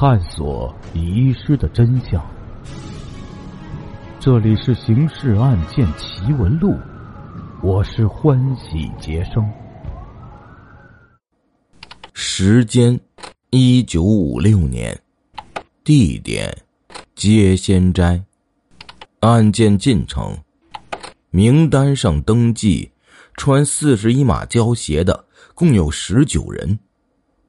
探索遗失的真相。这里是《刑事案件奇闻录》，我是欢喜杰生。时间：一九五六年，地点：接仙斋。案件进程：名单上登记穿四十一码胶鞋的共有十九人。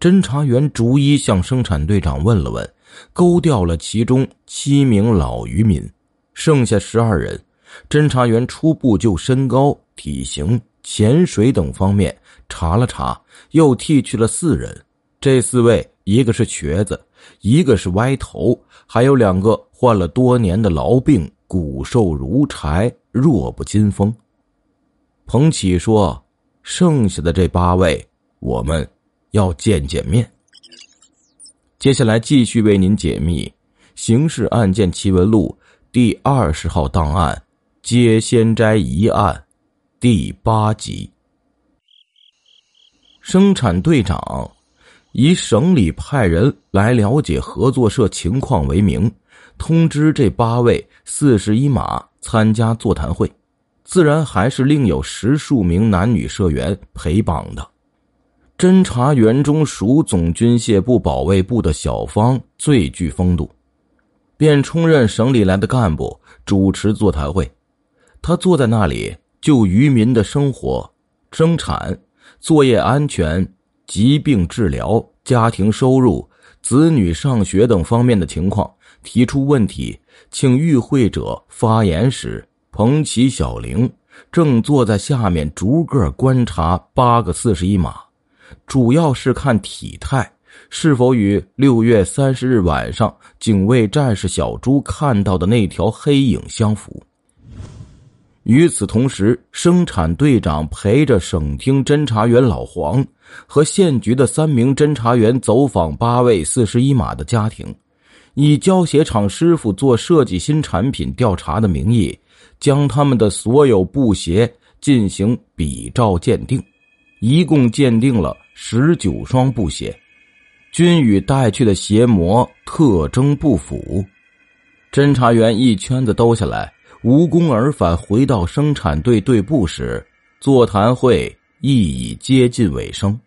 侦查员逐一向生产队长问了问，勾掉了其中七名老渔民，剩下十二人。侦查员初步就身高、体型、潜水等方面查了查，又剔去了四人。这四位，一个是瘸子，一个是歪头，还有两个患了多年的痨病，骨瘦如柴，弱不禁风。彭启说：“剩下的这八位，我们。”要见见面。接下来继续为您解密《刑事案件奇闻录》第二十号档案《接仙斋疑案》第八集。生产队长以省里派人来了解合作社情况为名，通知这八位四十一码参加座谈会，自然还是另有十数名男女社员陪绑的。侦查员中属总军械部保卫部的小方最具风度，便充任省里来的干部主持座谈会。他坐在那里，就渔民的生活、生产、作业安全、疾病治疗、家庭收入、子女上学等方面的情况提出问题，请与会者发言时，彭奇、小玲正坐在下面逐个观察八个四十一码。主要是看体态是否与六月三十日晚上警卫战士小朱看到的那条黑影相符。与此同时，生产队长陪着省厅侦查员老黄和县局的三名侦查员走访八位四十一码的家庭，以胶鞋厂师傅做设计新产品调查的名义，将他们的所有布鞋进行比照鉴定。一共鉴定了十九双布鞋，均与带去的鞋模特征不符。侦查员一圈子兜下来，无功而返，回到生产队队部时，座谈会亦已接近尾声。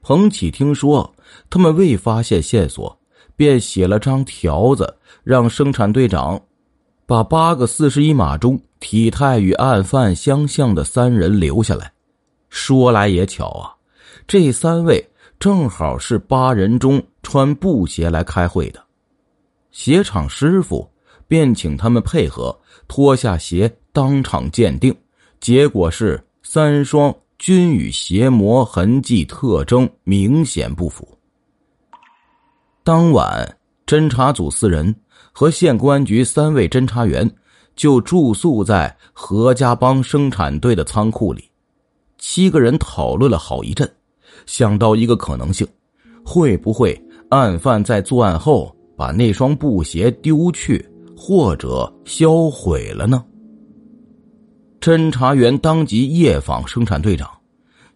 彭启听说他们未发现线索，便写了张条子，让生产队长把八个四十一码中体态与案犯相像的三人留下来。说来也巧啊，这三位正好是八人中穿布鞋来开会的。鞋厂师傅便请他们配合脱下鞋当场鉴定，结果是三双均与鞋模痕迹特征明显不符。当晚，侦查组四人和县公安局三位侦查员就住宿在何家帮生产队的仓库里。七个人讨论了好一阵，想到一个可能性：会不会案犯在作案后把那双布鞋丢去或者销毁了呢？侦查员当即夜访生产队长，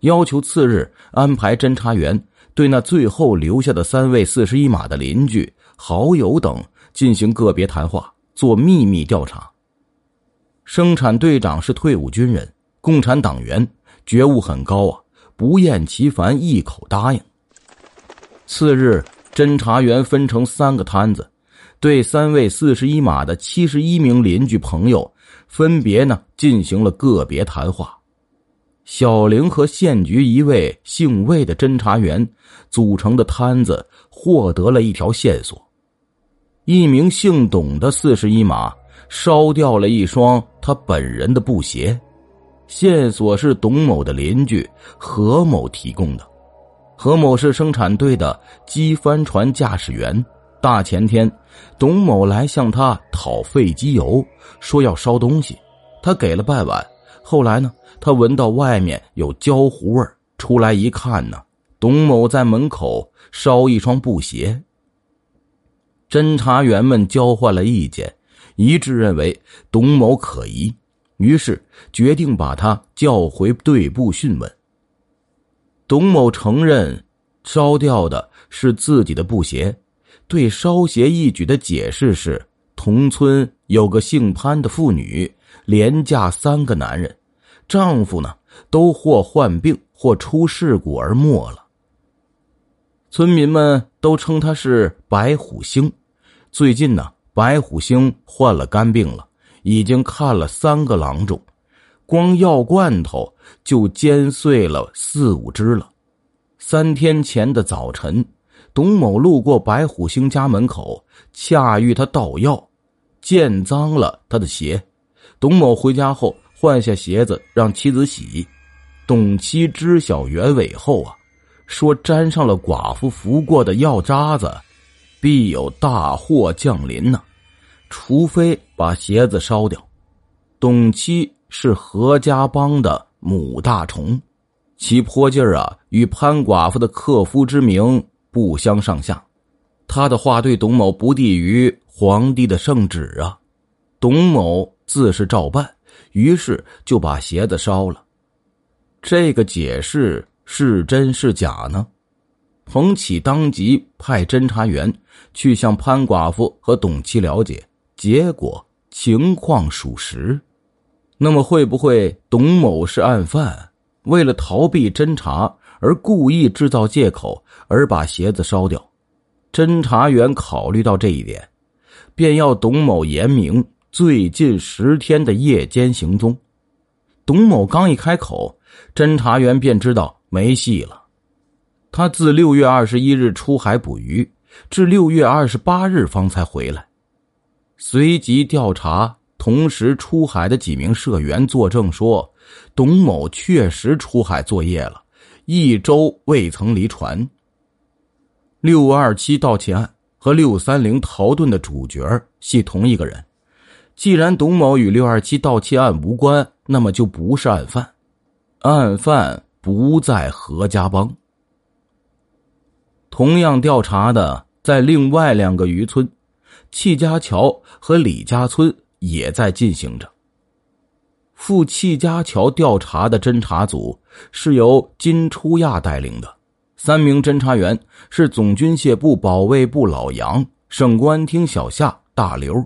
要求次日安排侦查员对那最后留下的三位四十一码的邻居、好友等进行个别谈话，做秘密调查。生产队长是退伍军人，共产党员。觉悟很高啊，不厌其烦，一口答应。次日，侦查员分成三个摊子，对三位四十一码的七十一名邻居朋友，分别呢进行了个别谈话。小玲和县局一位姓魏的侦查员组成的摊子，获得了一条线索：一名姓董的四十一码烧掉了一双他本人的布鞋。线索是董某的邻居何某提供的。何某是生产队的机帆船驾驶员。大前天，董某来向他讨废机油，说要烧东西，他给了半碗。后来呢，他闻到外面有焦糊味出来一看呢，董某在门口烧一双布鞋。侦查员们交换了意见，一致认为董某可疑。于是决定把他叫回队部讯问。董某承认，烧掉的是自己的布鞋，对烧鞋一举的解释是：同村有个姓潘的妇女，连嫁三个男人，丈夫呢都或患病或出事故而没了。村民们都称她是白虎星。最近呢，白虎星患了肝病了，已经看了三个郎中，光药罐头就煎碎了四五只了。三天前的早晨，董某路过白虎星家门口，恰遇他倒药，溅脏了他的鞋。董某回家后换下鞋子让妻子洗。董妻知晓原委后啊，说沾上了寡妇服过的药渣子。必有大祸降临呢，除非把鞋子烧掉。董七是何家帮的母大虫，其泼劲儿啊，与潘寡妇的克夫之名不相上下。他的话对董某不低于皇帝的圣旨啊。董某自是照办，于是就把鞋子烧了。这个解释是真是假呢？彭启当即派侦查员去向潘寡妇和董七了解，结果情况属实。那么会不会董某是案犯，为了逃避侦查而故意制造借口而把鞋子烧掉？侦查员考虑到这一点，便要董某言明最近十天的夜间行踪。董某刚一开口，侦查员便知道没戏了。他自六月二十一日出海捕鱼，至六月二十八日方才回来。随即调查同时出海的几名社员作证说，董某确实出海作业了，一周未曾离船。六二七盗窃案和六三零逃遁的主角系同一个人。既然董某与六二七盗窃案无关，那么就不是案犯，案犯不在何家帮。同样调查的，在另外两个渔村，戚家桥和李家村也在进行着。赴戚家桥调查的侦查组是由金初亚带领的，三名侦查员是总军械部保卫部老杨、省公安厅小夏大刘，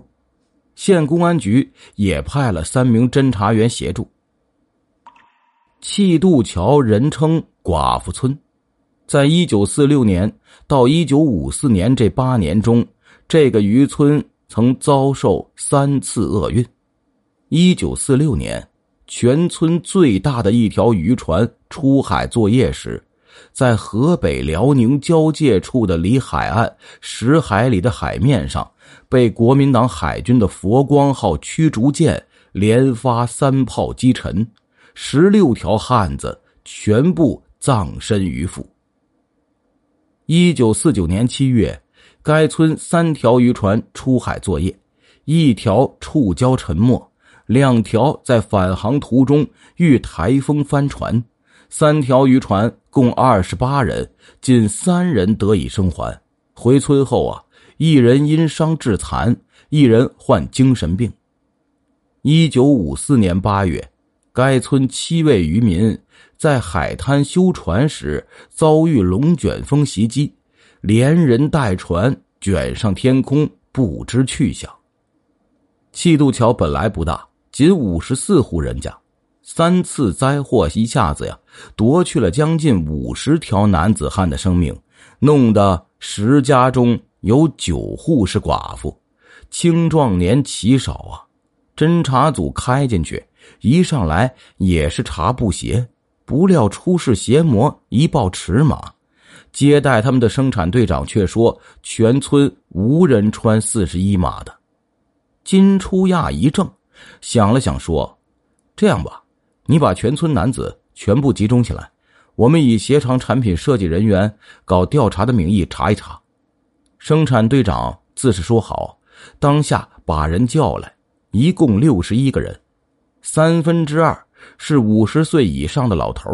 县公安局也派了三名侦查员协助。气渡桥人称寡妇村。在一九四六年到一九五四年这八年中，这个渔村曾遭受三次厄运。一九四六年，全村最大的一条渔船出海作业时，在河北辽宁交界处的离海岸十海里的海面上，被国民党海军的佛光号驱逐舰连发三炮击沉，十六条汉子全部葬身鱼腹。一九四九年七月，该村三条渔船出海作业，一条触礁沉没，两条在返航途中遇台风翻船，三条渔船共二十八人，仅三人得以生还。回村后啊，一人因伤致残，一人患精神病。一九五四年八月，该村七位渔民。在海滩修船时遭遇龙卷风袭击，连人带船卷上天空，不知去向。气渡桥本来不大，仅五十四户人家，三次灾祸一下子呀，夺去了将近五十条男子汉的生命，弄得十家中有九户是寡妇，青壮年奇少啊！侦查组开进去，一上来也是查布鞋。不料出事邪魔一报尺码，接待他们的生产队长却说全村无人穿四十一码的。金初亚一怔，想了想说：“这样吧，你把全村男子全部集中起来，我们以鞋厂产品设计人员搞调查的名义查一查。”生产队长自是说好，当下把人叫来，一共六十一个人，三分之二。是五十岁以上的老头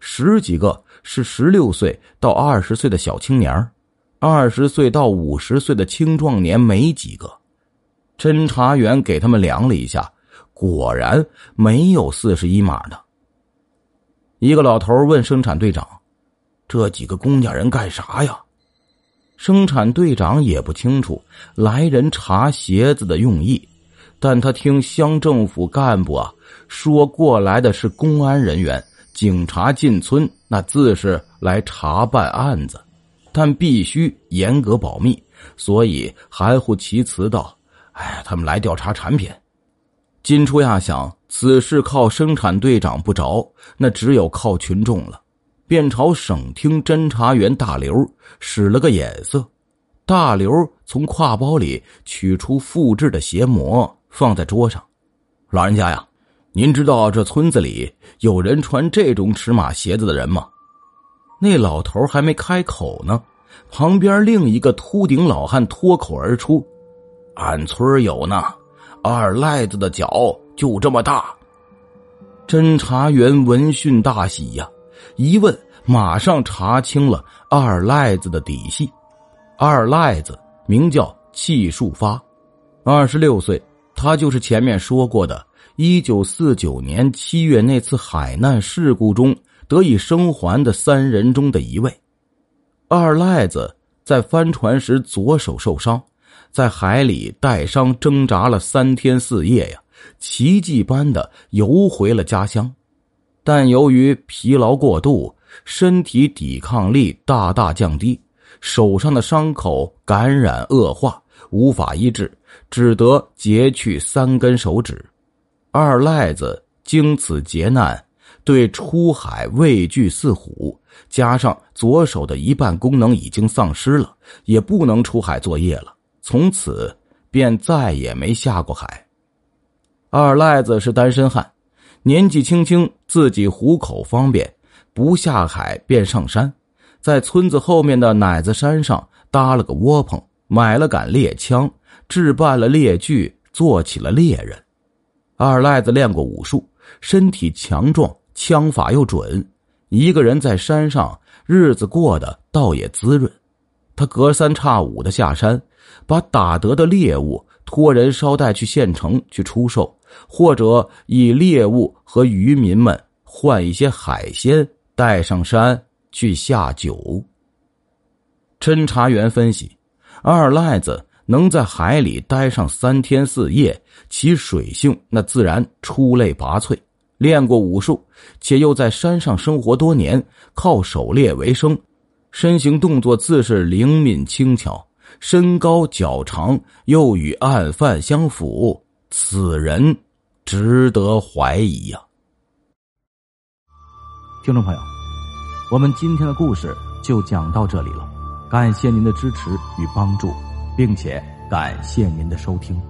十几个是十六岁到二十岁的小青年二十岁到五十岁的青壮年没几个。侦查员给他们量了一下，果然没有四十一码的。一个老头问生产队长：“这几个公家人干啥呀？”生产队长也不清楚来人查鞋子的用意，但他听乡政府干部啊说过来的是公安人员，警察进村那自是来查办案子，但必须严格保密，所以含糊其辞道：“哎，他们来调查产品。”金初亚想，此事靠生产队长不着，那只有靠群众了。便朝省厅侦查员大刘使了个眼色，大刘从挎包里取出复制的鞋模，放在桌上。老人家呀，您知道这村子里有人穿这种尺码鞋子的人吗？那老头还没开口呢，旁边另一个秃顶老汉脱口而出：“俺村有呢，二赖子的脚就这么大。”侦查员闻讯大喜呀。一问，马上查清了二赖子的底细。二赖子名叫戚树发，二十六岁，他就是前面说过的，一九四九年七月那次海难事故中得以生还的三人中的一位。二赖子在翻船时左手受伤，在海里带伤挣扎了三天四夜呀，奇迹般的游回了家乡。但由于疲劳过度，身体抵抗力大大降低，手上的伤口感染恶化，无法医治，只得截去三根手指。二赖子经此劫难，对出海畏惧似虎，加上左手的一半功能已经丧失了，也不能出海作业了。从此便再也没下过海。二赖子是单身汉。年纪轻轻，自己糊口方便，不下海便上山，在村子后面的奶子山上搭了个窝棚，买了杆猎枪，置办了猎具，做起了猎人。二赖子练过武术，身体强壮，枪法又准，一个人在山上日子过得倒也滋润。他隔三差五的下山，把打得的猎物托人捎带去县城去出售。或者以猎物和渔民们换一些海鲜，带上山去下酒。侦查员分析，二赖子能在海里待上三天四夜，其水性那自然出类拔萃。练过武术，且又在山上生活多年，靠狩猎为生，身形动作自是灵敏轻巧，身高脚长，又与案犯相符。此人值得怀疑呀！听众朋友，我们今天的故事就讲到这里了，感谢您的支持与帮助，并且感谢您的收听。